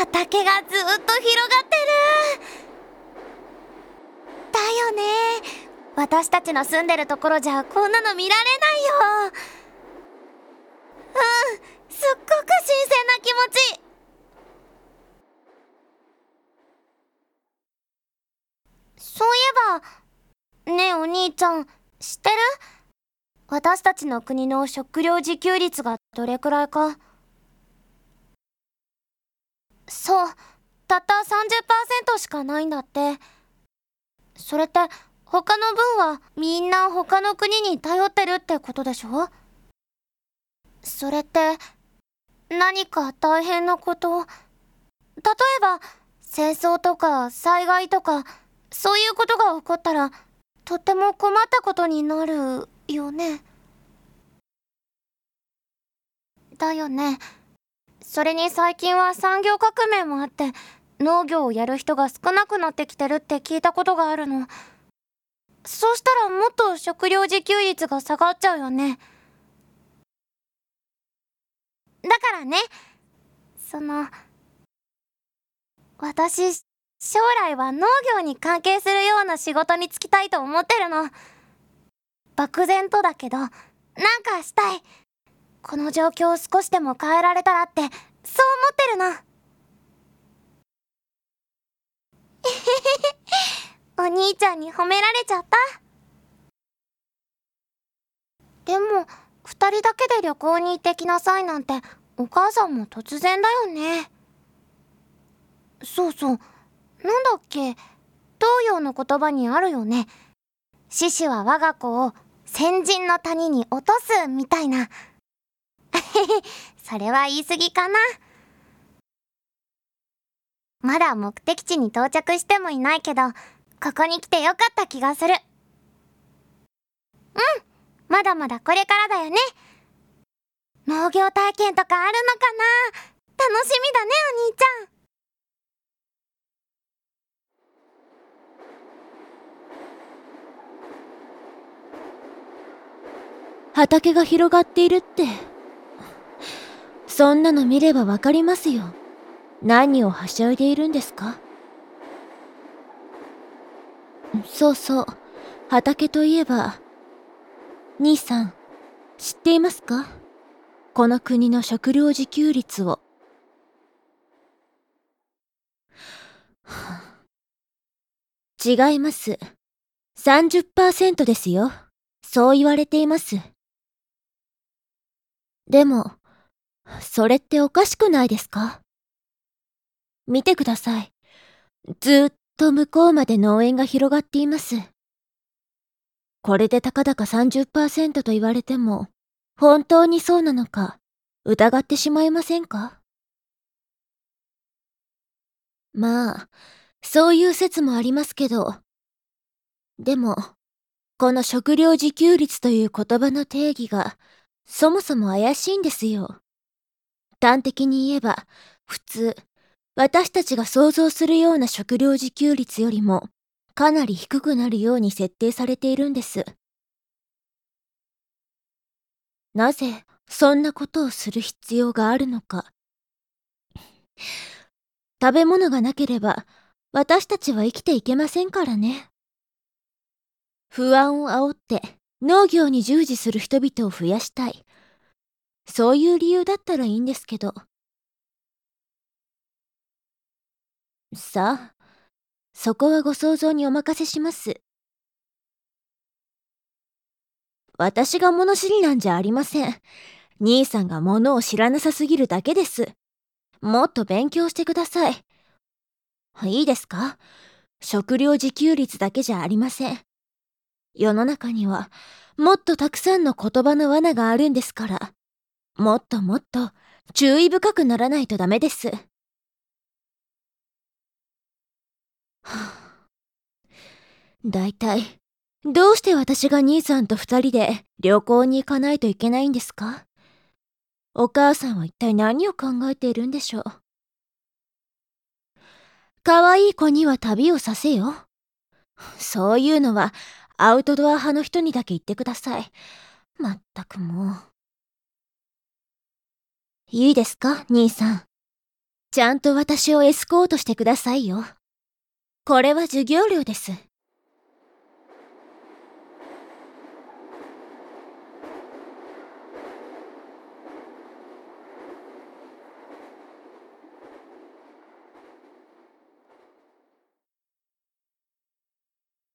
畑がずっと広がってる。だよね。私たちの住んでるところじゃこんなの見られないよ。うん。すっごく新鮮な気持ち。そういえばねえお兄ちゃん知ってる？私たちの国の食料自給率がどれくらいか。そうたった30%しかないんだって。それって他の分はみんな他の国に頼ってるってことでしょ？それって何か大変なこと？例えば戦争とか災害とかそういうことが起こったらとっても困ったことになるよね。だよね。それに最近は産業革命もあって農業をやる人が少なくなってきてるって聞いたことがあるの。そうしたらもっと食料自給率が下がっちゃうよね。だからねその私将来は農業に関係するような仕事に就きたいと思ってるの。漠然とだけどなんかしたい。この状況を少しでも変えられたらってそう思ってるの お兄ちゃんに褒められちゃった。でも2人だけで旅行に行ってきなさいなんてお母さんも突然だよね。そうそう。なんだっけ？東洋の言葉にあるよね。獅子は我が子を先人の谷に落とすみたいな。それは言い過ぎかな。まだ目的地に到着してもいないけどここに来てよかった気がする。うんまだまだこれからだよね。農業体験とかあるのかな。楽しみだねお兄ちゃん。畑が広がっているって。そんなの見ればわかりますよ。何をはしゃいでいるんですか？そうそう。畑といえば兄さん知っていますか？この国の食料自給率を。違います。30%ですよ。そう言われています。でもそれっておかしくないですか？見てください。ずっと向こうまで農園が広がっています。これでたかだか30%と言われても、本当にそうなのか疑ってしまいませんか？まあ、そういう説もありますけど、でも、この食料自給率という言葉の定義が、そもそも怪しいんですよ。端的に言えば、普通、私たちが想像するような食料自給率よりも、かなり低くなるように設定されているんです。なぜ、そんなことをする必要があるのか。食べ物がなければ、私たちは生きていけませんからね。不安を煽って農業に従事する人々を増やしたい。そういう理由だったらいいんですけど。さあ、そこはご想像にお任せします。私が物知りなんじゃありません。兄さんが物を知らなさすぎるだけです。もっと勉強してください。いいですか？食料自給率だけじゃありません。世の中にはもっとたくさんの言葉の罠があるんですから。もっともっと注意深くならないとダメです。だいたい、どうして私が兄さんと二人で旅行に行かないといけないんですか？お母さんは一体何を考えているんでしょう？可愛い子には旅をさせよ。そういうのはアウトドア派の人にだけ言ってください。まったくもう。いいですか、兄さん。ちゃんと私をエスコートしてくださいよ。これは授業料です。